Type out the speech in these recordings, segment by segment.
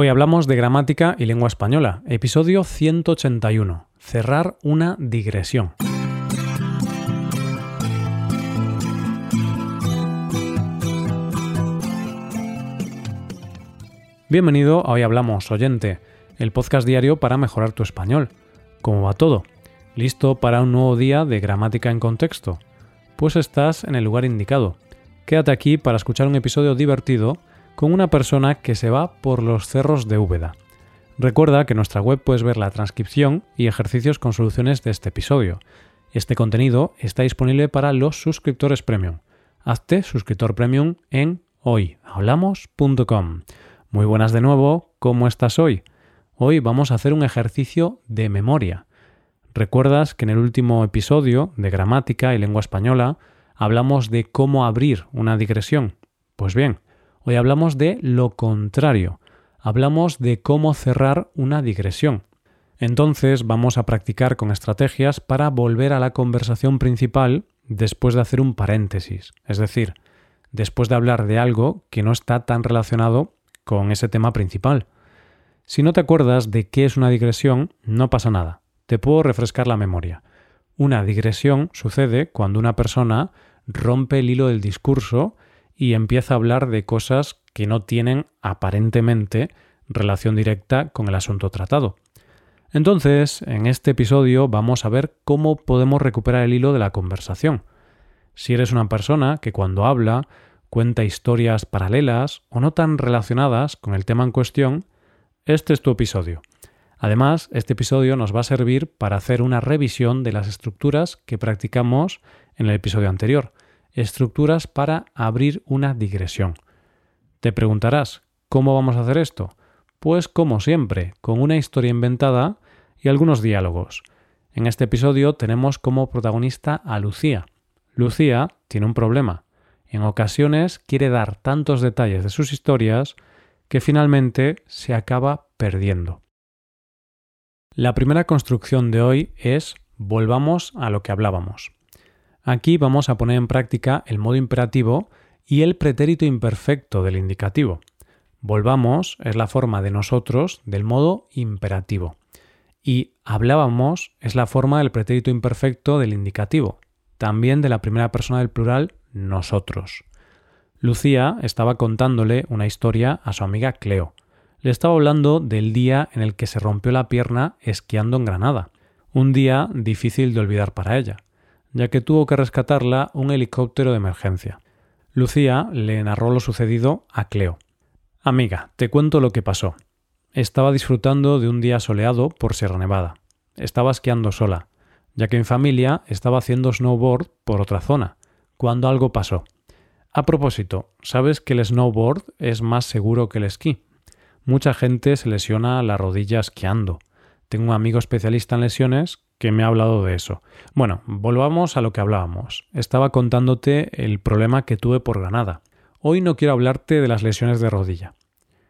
Hoy hablamos de gramática y lengua española, episodio 181, cerrar una digresión. Bienvenido a Hoy Hablamos, oyente, el podcast diario para mejorar tu español. ¿Cómo va todo? ¿Listo para un nuevo día de gramática en contexto? Pues estás en el lugar indicado. Quédate aquí para escuchar un episodio divertido con una persona que se va por los cerros de Úbeda. Recuerda que en nuestra web puedes ver la transcripción y ejercicios con soluciones de este episodio. Este contenido está disponible para los suscriptores premium. Hazte suscriptor premium en hoyhablamos.com. Muy buenas de nuevo, ¿cómo estás hoy? Hoy vamos a hacer un ejercicio de memoria. ¿Recuerdas que en el último episodio de gramática y lengua española hablamos de cómo abrir una digresión? Pues bien, hoy hablamos de lo contrario. Hablamos de cómo cerrar una digresión. Entonces vamos a practicar con estrategias para volver a la conversación principal después de hacer un paréntesis, es decir, después de hablar de algo que no está tan relacionado con ese tema principal. Si no te acuerdas de qué es una digresión, no pasa nada. Te puedo refrescar la memoria. Una digresión sucede cuando una persona rompe el hilo del discurso y empieza a hablar de cosas que no tienen aparentemente relación directa con el asunto tratado. Entonces, en este episodio vamos a ver cómo podemos recuperar el hilo de la conversación. Si eres una persona que cuando habla cuenta historias paralelas o no tan relacionadas con el tema en cuestión, este es tu episodio. Además, este episodio nos va a servir para hacer una revisión de las estructuras que practicamos en el episodio anterior, estructuras para abrir una digresión. Te preguntarás, ¿cómo vamos a hacer esto? Pues como siempre, con una historia inventada y algunos diálogos. En este episodio tenemos como protagonista a Lucía. Lucía tiene un problema en ocasiones quiere dar tantos detalles de sus historias que finalmente se acaba perdiendo. La primera construcción de hoy es volvamos a lo que hablábamos. Aquí vamos a poner en práctica el modo imperativo y el pretérito imperfecto del indicativo. Volvamos es la forma de nosotros del modo imperativo. Y hablábamos es la forma del pretérito imperfecto del indicativo, también de la primera persona del plural nosotros. Lucía estaba contándole una historia a su amiga Cleo. Le estaba hablando del día en el que se rompió la pierna esquiando en Granada, un día difícil de olvidar para ella, ya que tuvo que rescatarla un helicóptero de emergencia. Lucía le narró lo sucedido a Cleo. Amiga, te cuento lo que pasó. Estaba disfrutando de un día soleado por Sierra Nevada. Estaba esquiando sola, ya que en familia estaba haciendo snowboard por otra zona, cuando algo pasó. A propósito, ¿sabes que el snowboard es más seguro que el esquí? Mucha gente se lesiona la rodilla esquiando. Tengo un amigo especialista en lesiones que me ha hablado de eso. Bueno, volvamos a lo que hablábamos. Estaba contándote el problema que tuve por Granada. Hoy no quiero hablarte de las lesiones de rodilla.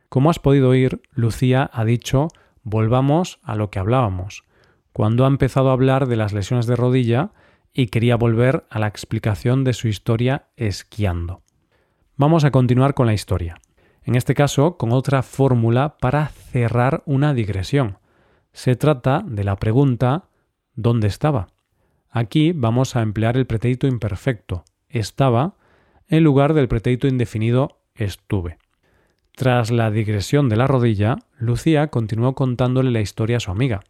Como has podido oír, Lucía ha dicho volvamos a lo que hablábamos. Cuando ha empezado a hablar de las lesiones de rodilla, y quería volver a la explicación de su historia esquiando. Vamos a continuar con la historia. En este caso, con otra fórmula para cerrar una digresión. Se trata de la pregunta ¿dónde estaba? Aquí vamos a emplear el pretérito imperfecto estaba en lugar del pretérito indefinido estuve. Tras la digresión de la rodilla, Lucía continuó contándole la historia a su amiga,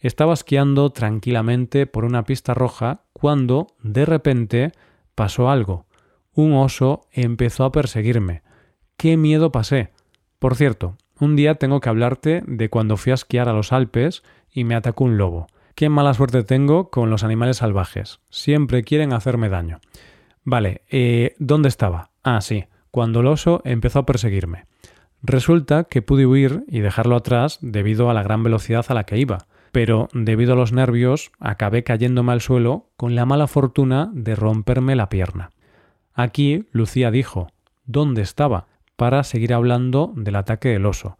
estaba esquiando tranquilamente por una pista roja cuando, de repente, pasó algo. Un oso empezó a perseguirme. ¡Qué miedo pasé! Por cierto, un día tengo que hablarte de cuando fui a esquiar a los Alpes y me atacó un lobo. Qué mala suerte tengo con los animales salvajes. Siempre quieren hacerme daño. Vale, eh, ¿dónde estaba? Ah, sí, cuando el oso empezó a perseguirme. Resulta que pude huir y dejarlo atrás debido a la gran velocidad a la que iba pero debido a los nervios acabé cayéndome al suelo con la mala fortuna de romperme la pierna. Aquí Lucía dijo ¿dónde estaba? Para seguir hablando del ataque del oso,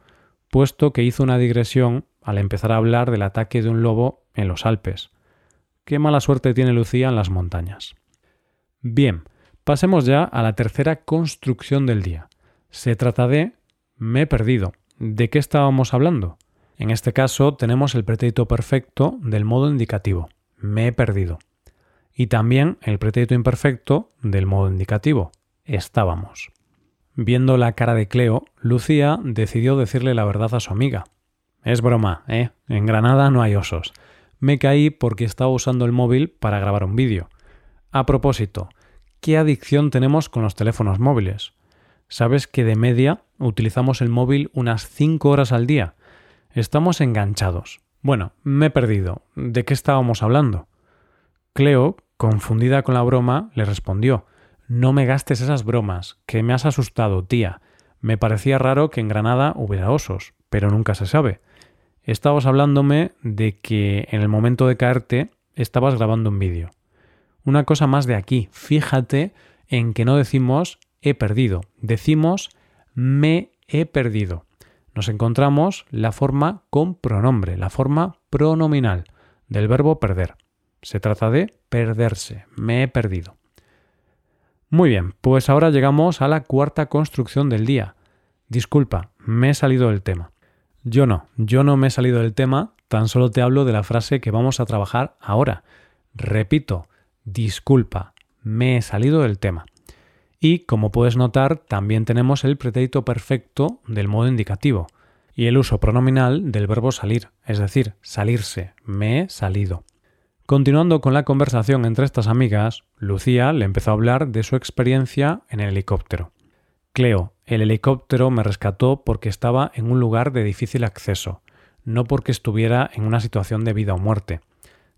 puesto que hizo una digresión al empezar a hablar del ataque de un lobo en los Alpes. Qué mala suerte tiene Lucía en las montañas. Bien, pasemos ya a la tercera construcción del día. Se trata de me he perdido. ¿De qué estábamos hablando? En este caso tenemos el pretérito perfecto del modo indicativo. Me he perdido. Y también el pretérito imperfecto del modo indicativo. Estábamos. Viendo la cara de Cleo, Lucía decidió decirle la verdad a su amiga. Es broma, ¿eh? En Granada no hay osos. Me caí porque estaba usando el móvil para grabar un vídeo. A propósito, ¿qué adicción tenemos con los teléfonos móviles? ¿Sabes que de media utilizamos el móvil unas 5 horas al día? Estamos enganchados. Bueno, me he perdido. ¿De qué estábamos hablando? Cleo, confundida con la broma, le respondió no me gastes esas bromas, que me has asustado, tía. Me parecía raro que en Granada hubiera osos, pero nunca se sabe. Estabas hablándome de que en el momento de caerte estabas grabando un vídeo. Una cosa más de aquí, fíjate en que no decimos he perdido, decimos me he perdido. Nos encontramos la forma con pronombre, la forma pronominal del verbo perder. Se trata de perderse, me he perdido. Muy bien, pues ahora llegamos a la cuarta construcción del día. Disculpa, me he salido del tema. Yo no, yo no me he salido del tema, tan solo te hablo de la frase que vamos a trabajar ahora. Repito, disculpa, me he salido del tema. Y como puedes notar, también tenemos el pretérito perfecto del modo indicativo y el uso pronominal del verbo salir, es decir, salirse, me he salido. Continuando con la conversación entre estas amigas, Lucía le empezó a hablar de su experiencia en el helicóptero. Cleo, el helicóptero me rescató porque estaba en un lugar de difícil acceso, no porque estuviera en una situación de vida o muerte.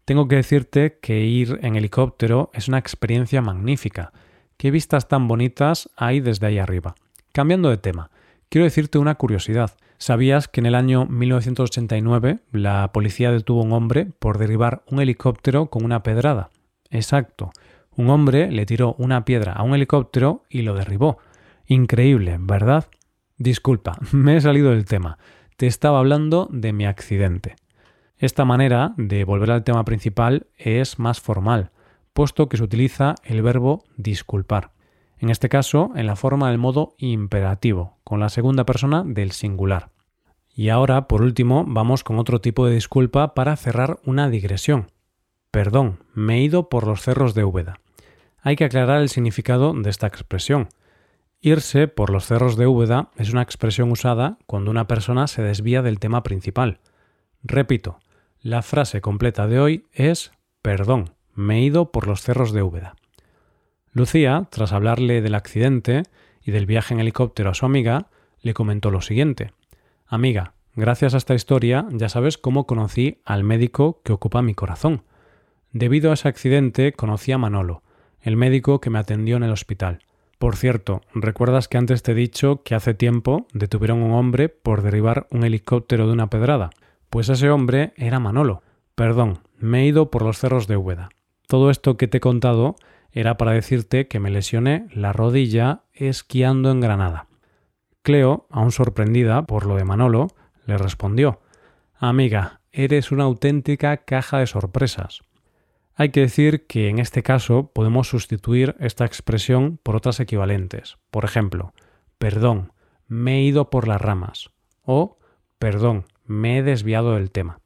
Tengo que decirte que ir en helicóptero es una experiencia magnífica. ¿Qué vistas tan bonitas hay desde ahí arriba? Cambiando de tema, quiero decirte una curiosidad. ¿Sabías que en el año 1989 la policía detuvo a un hombre por derribar un helicóptero con una pedrada? Exacto. Un hombre le tiró una piedra a un helicóptero y lo derribó. Increíble, ¿verdad? Disculpa, me he salido del tema. Te estaba hablando de mi accidente. Esta manera de volver al tema principal es más formal, puesto que se utiliza el verbo disculpar en este caso en la forma del modo imperativo, con la segunda persona del singular. Y ahora, por último, vamos con otro tipo de disculpa para cerrar una digresión. Perdón, me he ido por los cerros de Úbeda. Hay que aclarar el significado de esta expresión. Irse por los cerros de Úbeda es una expresión usada cuando una persona se desvía del tema principal. Repito, la frase completa de hoy es Perdón, me he ido por los cerros de Úbeda. Lucía, tras hablarle del accidente y del viaje en helicóptero a su amiga, le comentó lo siguiente. Amiga, gracias a esta historia ya sabes cómo conocí al médico que ocupa mi corazón. Debido a ese accidente conocí a Manolo, el médico que me atendió en el hospital. Por cierto, ¿recuerdas que antes te he dicho que hace tiempo detuvieron a un hombre por derribar un helicóptero de una pedrada? Pues ese hombre era Manolo. Perdón, me he ido por los cerros de Úbeda. Todo esto que te he contado era para decirte que me lesioné la rodilla esquiando en Granada. Cleo, aún sorprendida por lo de Manolo, le respondió Amiga, eres una auténtica caja de sorpresas. Hay que decir que en este caso podemos sustituir esta expresión por otras equivalentes. Por ejemplo, perdón, me he ido por las ramas o perdón, me he desviado del tema.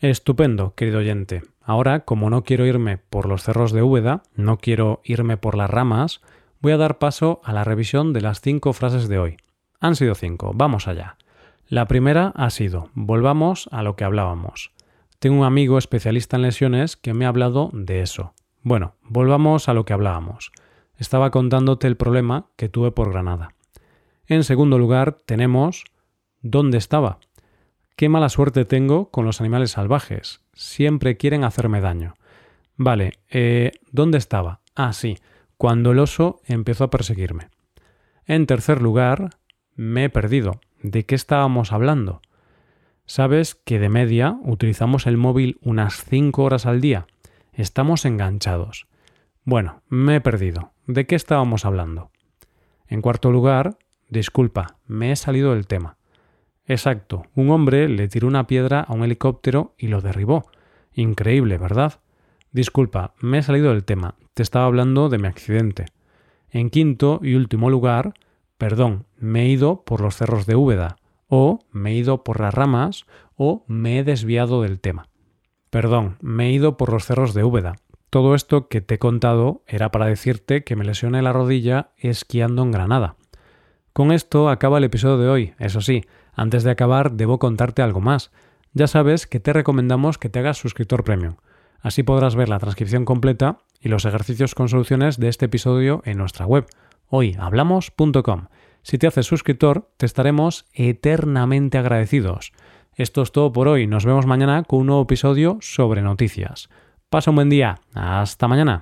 Estupendo, querido oyente. Ahora, como no quiero irme por los cerros de Úbeda, no quiero irme por las ramas, voy a dar paso a la revisión de las cinco frases de hoy. Han sido cinco, vamos allá. La primera ha sido, volvamos a lo que hablábamos. Tengo un amigo especialista en lesiones que me ha hablado de eso. Bueno, volvamos a lo que hablábamos. Estaba contándote el problema que tuve por Granada. En segundo lugar, tenemos ¿dónde estaba? Qué mala suerte tengo con los animales salvajes. Siempre quieren hacerme daño. Vale, eh, ¿dónde estaba? Ah, sí, cuando el oso empezó a perseguirme. En tercer lugar, me he perdido. ¿De qué estábamos hablando? ¿Sabes que de media utilizamos el móvil unas 5 horas al día? Estamos enganchados. Bueno, me he perdido. ¿De qué estábamos hablando? En cuarto lugar, disculpa, me he salido del tema. Exacto, un hombre le tiró una piedra a un helicóptero y lo derribó. Increíble, ¿verdad? Disculpa, me he salido del tema. Te estaba hablando de mi accidente. En quinto y último lugar, perdón, me he ido por los cerros de Úbeda o me he ido por las ramas o me he desviado del tema. Perdón, me he ido por los cerros de Úbeda. Todo esto que te he contado era para decirte que me lesioné la rodilla esquiando en Granada. Con esto acaba el episodio de hoy. Eso sí, antes de acabar debo contarte algo más. Ya sabes que te recomendamos que te hagas suscriptor premium. Así podrás ver la transcripción completa y los ejercicios con soluciones de este episodio en nuestra web, hoyhablamos.com. Si te haces suscriptor, te estaremos eternamente agradecidos. Esto es todo por hoy. Nos vemos mañana con un nuevo episodio sobre noticias. Pasa un buen día. Hasta mañana.